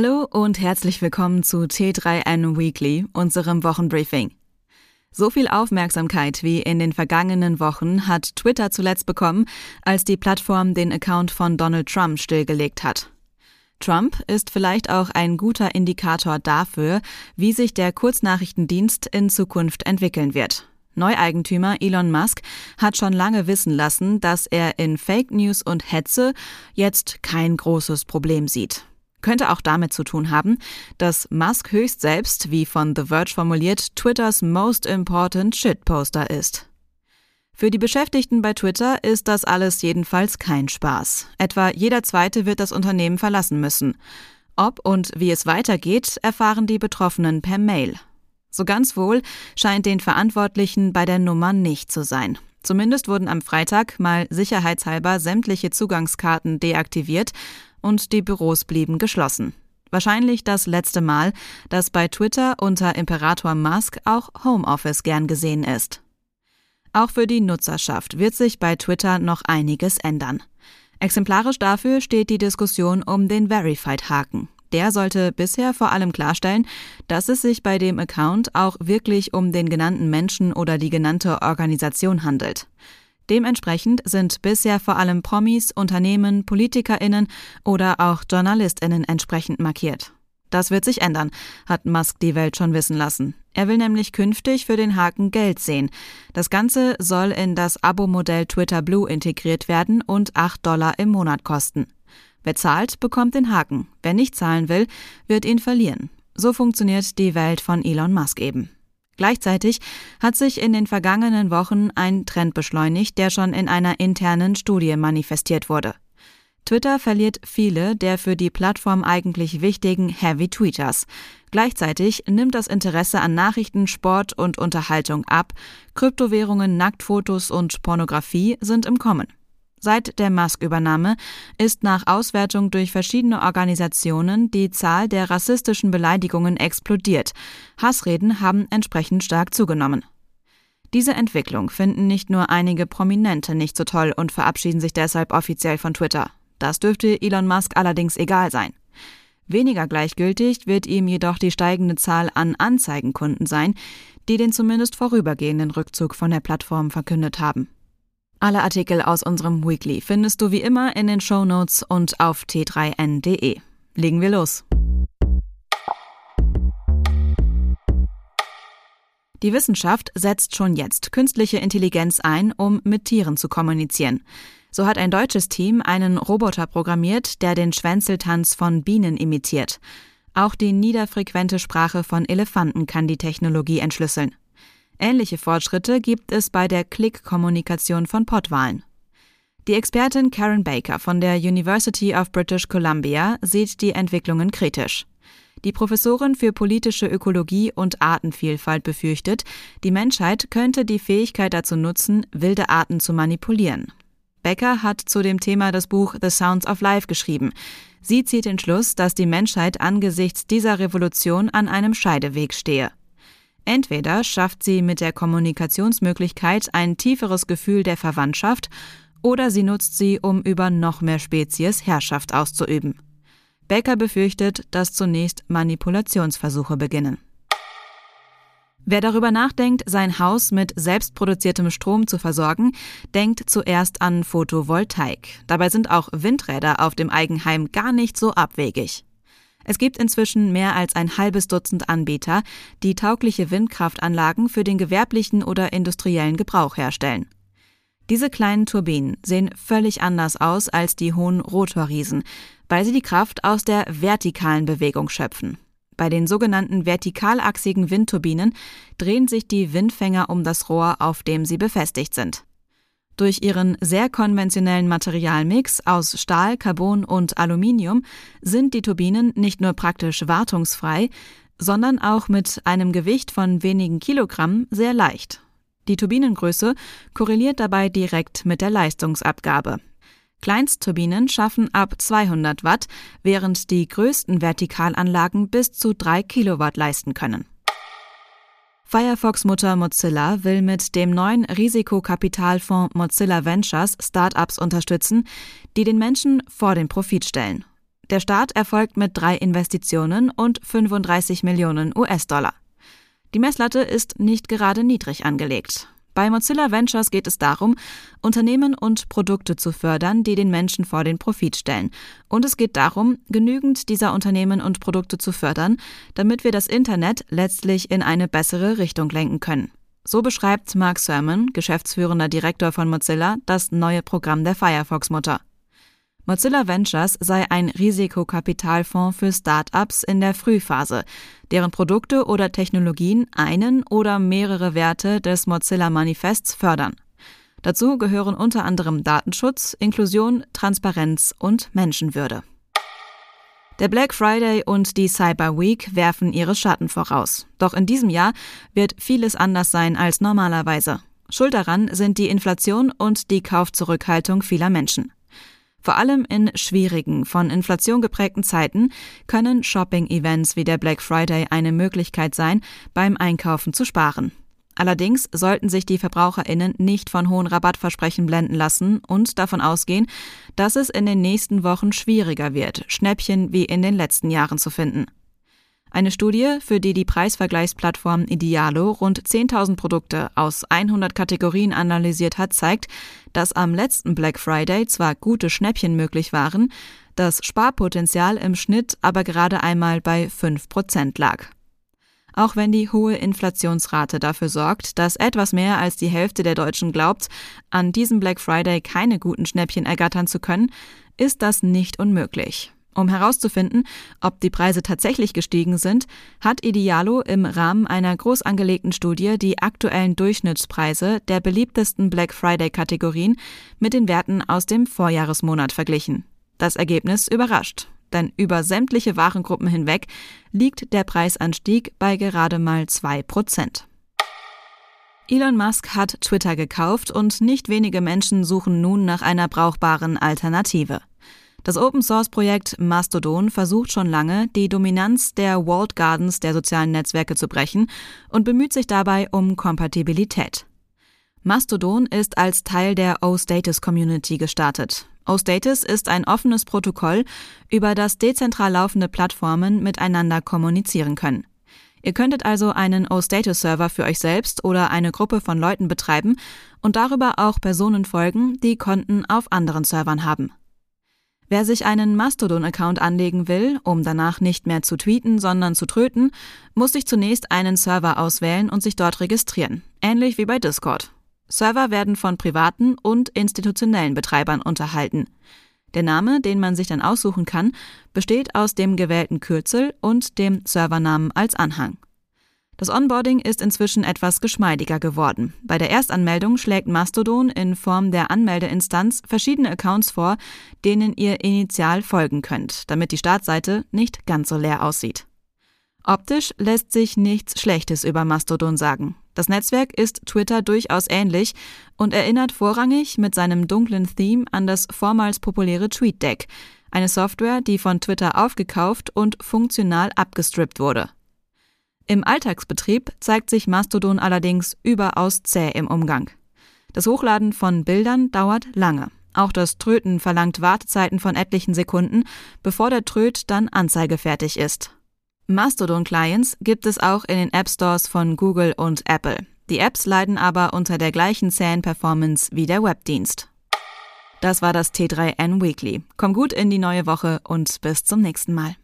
Hallo und herzlich willkommen zu T3N Weekly, unserem Wochenbriefing. So viel Aufmerksamkeit wie in den vergangenen Wochen hat Twitter zuletzt bekommen, als die Plattform den Account von Donald Trump stillgelegt hat. Trump ist vielleicht auch ein guter Indikator dafür, wie sich der Kurznachrichtendienst in Zukunft entwickeln wird. Neueigentümer Elon Musk hat schon lange wissen lassen, dass er in Fake News und Hetze jetzt kein großes Problem sieht. Könnte auch damit zu tun haben, dass Musk höchst selbst, wie von The Verge formuliert, Twitters most important shitposter ist. Für die Beschäftigten bei Twitter ist das alles jedenfalls kein Spaß. Etwa jeder zweite wird das Unternehmen verlassen müssen. Ob und wie es weitergeht, erfahren die Betroffenen per Mail. So ganz wohl scheint den Verantwortlichen bei der Nummer nicht zu sein. Zumindest wurden am Freitag mal sicherheitshalber sämtliche Zugangskarten deaktiviert und die Büros blieben geschlossen. Wahrscheinlich das letzte Mal, dass bei Twitter unter Imperator Musk auch Homeoffice gern gesehen ist. Auch für die Nutzerschaft wird sich bei Twitter noch einiges ändern. Exemplarisch dafür steht die Diskussion um den Verified-Haken. Der sollte bisher vor allem klarstellen, dass es sich bei dem Account auch wirklich um den genannten Menschen oder die genannte Organisation handelt. Dementsprechend sind bisher vor allem Promis, Unternehmen, PolitikerInnen oder auch JournalistInnen entsprechend markiert. Das wird sich ändern, hat Musk die Welt schon wissen lassen. Er will nämlich künftig für den Haken Geld sehen. Das Ganze soll in das Abo-Modell Twitter Blue integriert werden und 8 Dollar im Monat kosten. Wer zahlt, bekommt den Haken. Wer nicht zahlen will, wird ihn verlieren. So funktioniert die Welt von Elon Musk eben. Gleichzeitig hat sich in den vergangenen Wochen ein Trend beschleunigt, der schon in einer internen Studie manifestiert wurde. Twitter verliert viele der für die Plattform eigentlich wichtigen Heavy Tweeters. Gleichzeitig nimmt das Interesse an Nachrichten, Sport und Unterhaltung ab. Kryptowährungen, Nacktfotos und Pornografie sind im Kommen. Seit der Musk-Übernahme ist nach Auswertung durch verschiedene Organisationen die Zahl der rassistischen Beleidigungen explodiert. Hassreden haben entsprechend stark zugenommen. Diese Entwicklung finden nicht nur einige Prominente nicht so toll und verabschieden sich deshalb offiziell von Twitter. Das dürfte Elon Musk allerdings egal sein. Weniger gleichgültig wird ihm jedoch die steigende Zahl an Anzeigenkunden sein, die den zumindest vorübergehenden Rückzug von der Plattform verkündet haben. Alle Artikel aus unserem Weekly findest du wie immer in den Show Notes und auf t3n.de. Legen wir los. Die Wissenschaft setzt schon jetzt künstliche Intelligenz ein, um mit Tieren zu kommunizieren. So hat ein deutsches Team einen Roboter programmiert, der den Schwänzeltanz von Bienen imitiert. Auch die niederfrequente Sprache von Elefanten kann die Technologie entschlüsseln. Ähnliche Fortschritte gibt es bei der Klickkommunikation von Pottwalen. Die Expertin Karen Baker von der University of British Columbia sieht die Entwicklungen kritisch. Die Professorin für politische Ökologie und Artenvielfalt befürchtet, die Menschheit könnte die Fähigkeit dazu nutzen, wilde Arten zu manipulieren. Becker hat zu dem Thema das Buch The Sounds of Life geschrieben. Sie zieht den Schluss, dass die Menschheit angesichts dieser Revolution an einem Scheideweg stehe. Entweder schafft sie mit der Kommunikationsmöglichkeit ein tieferes Gefühl der Verwandtschaft, oder sie nutzt sie, um über noch mehr Spezies Herrschaft auszuüben. Becker befürchtet, dass zunächst Manipulationsversuche beginnen. Wer darüber nachdenkt, sein Haus mit selbstproduziertem Strom zu versorgen, denkt zuerst an Photovoltaik. Dabei sind auch Windräder auf dem Eigenheim gar nicht so abwegig. Es gibt inzwischen mehr als ein halbes Dutzend Anbieter, die taugliche Windkraftanlagen für den gewerblichen oder industriellen Gebrauch herstellen. Diese kleinen Turbinen sehen völlig anders aus als die hohen Rotorriesen, weil sie die Kraft aus der vertikalen Bewegung schöpfen. Bei den sogenannten vertikalachsigen Windturbinen drehen sich die Windfänger um das Rohr, auf dem sie befestigt sind. Durch ihren sehr konventionellen Materialmix aus Stahl, Carbon und Aluminium sind die Turbinen nicht nur praktisch wartungsfrei, sondern auch mit einem Gewicht von wenigen Kilogramm sehr leicht. Die Turbinengröße korreliert dabei direkt mit der Leistungsabgabe. Kleinstturbinen schaffen ab 200 Watt, während die größten Vertikalanlagen bis zu 3 Kilowatt leisten können. Firefox-Mutter Mozilla will mit dem neuen Risikokapitalfonds Mozilla Ventures Startups unterstützen, die den Menschen vor den Profit stellen. Der Start erfolgt mit drei Investitionen und 35 Millionen US-Dollar. Die Messlatte ist nicht gerade niedrig angelegt. Bei Mozilla Ventures geht es darum, Unternehmen und Produkte zu fördern, die den Menschen vor den Profit stellen. Und es geht darum, genügend dieser Unternehmen und Produkte zu fördern, damit wir das Internet letztlich in eine bessere Richtung lenken können. So beschreibt Mark Sermon, geschäftsführender Direktor von Mozilla, das neue Programm der Firefox-Mutter. Mozilla Ventures sei ein Risikokapitalfonds für Start-ups in der Frühphase, deren Produkte oder Technologien einen oder mehrere Werte des Mozilla Manifests fördern. Dazu gehören unter anderem Datenschutz, Inklusion, Transparenz und Menschenwürde. Der Black Friday und die Cyber Week werfen ihre Schatten voraus. Doch in diesem Jahr wird vieles anders sein als normalerweise. Schuld daran sind die Inflation und die Kaufzurückhaltung vieler Menschen. Vor allem in schwierigen, von Inflation geprägten Zeiten können Shopping-Events wie der Black Friday eine Möglichkeit sein, beim Einkaufen zu sparen. Allerdings sollten sich die Verbraucherinnen nicht von hohen Rabattversprechen blenden lassen und davon ausgehen, dass es in den nächsten Wochen schwieriger wird, Schnäppchen wie in den letzten Jahren zu finden. Eine Studie, für die die Preisvergleichsplattform Idealo rund 10.000 Produkte aus 100 Kategorien analysiert hat, zeigt, dass am letzten Black Friday zwar gute Schnäppchen möglich waren, das Sparpotenzial im Schnitt aber gerade einmal bei 5% lag. Auch wenn die hohe Inflationsrate dafür sorgt, dass etwas mehr als die Hälfte der Deutschen glaubt, an diesem Black Friday keine guten Schnäppchen ergattern zu können, ist das nicht unmöglich. Um herauszufinden, ob die Preise tatsächlich gestiegen sind, hat Idealo im Rahmen einer groß angelegten Studie die aktuellen Durchschnittspreise der beliebtesten Black Friday-Kategorien mit den Werten aus dem Vorjahresmonat verglichen. Das Ergebnis überrascht, denn über sämtliche Warengruppen hinweg liegt der Preisanstieg bei gerade mal zwei Prozent. Elon Musk hat Twitter gekauft und nicht wenige Menschen suchen nun nach einer brauchbaren Alternative. Das Open-Source-Projekt Mastodon versucht schon lange, die Dominanz der Walled Gardens der sozialen Netzwerke zu brechen und bemüht sich dabei um Kompatibilität. Mastodon ist als Teil der O-Status Community gestartet. O-Status ist ein offenes Protokoll, über das dezentral laufende Plattformen miteinander kommunizieren können. Ihr könntet also einen O-Status-Server für euch selbst oder eine Gruppe von Leuten betreiben und darüber auch Personen folgen, die Konten auf anderen Servern haben. Wer sich einen Mastodon-Account anlegen will, um danach nicht mehr zu tweeten, sondern zu tröten, muss sich zunächst einen Server auswählen und sich dort registrieren, ähnlich wie bei Discord. Server werden von privaten und institutionellen Betreibern unterhalten. Der Name, den man sich dann aussuchen kann, besteht aus dem gewählten Kürzel und dem Servernamen als Anhang. Das Onboarding ist inzwischen etwas geschmeidiger geworden. Bei der Erstanmeldung schlägt Mastodon in Form der Anmeldeinstanz verschiedene Accounts vor, denen ihr initial folgen könnt, damit die Startseite nicht ganz so leer aussieht. Optisch lässt sich nichts Schlechtes über Mastodon sagen. Das Netzwerk ist Twitter durchaus ähnlich und erinnert vorrangig mit seinem dunklen Theme an das vormals populäre TweetDeck, eine Software, die von Twitter aufgekauft und funktional abgestrippt wurde. Im Alltagsbetrieb zeigt sich Mastodon allerdings überaus zäh im Umgang. Das Hochladen von Bildern dauert lange. Auch das Tröten verlangt Wartezeiten von etlichen Sekunden, bevor der Tröt dann anzeigefertig ist. Mastodon-Clients gibt es auch in den App Stores von Google und Apple. Die Apps leiden aber unter der gleichen zähen Performance wie der Webdienst. Das war das T3N Weekly. Komm gut in die neue Woche und bis zum nächsten Mal.